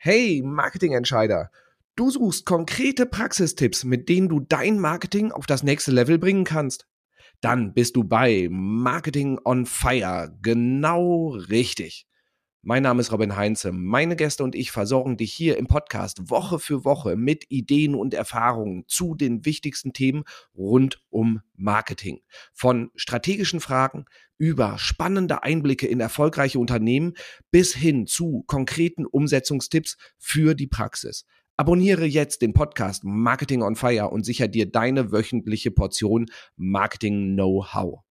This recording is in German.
Hey, Marketingentscheider! Du suchst konkrete Praxistipps, mit denen du dein Marketing auf das nächste Level bringen kannst? Dann bist du bei Marketing on Fire genau richtig. Mein Name ist Robin Heinze. Meine Gäste und ich versorgen dich hier im Podcast Woche für Woche mit Ideen und Erfahrungen zu den wichtigsten Themen rund um Marketing. Von strategischen Fragen über spannende Einblicke in erfolgreiche Unternehmen bis hin zu konkreten Umsetzungstipps für die Praxis. Abonniere jetzt den Podcast Marketing on Fire und sicher dir deine wöchentliche Portion Marketing Know-how.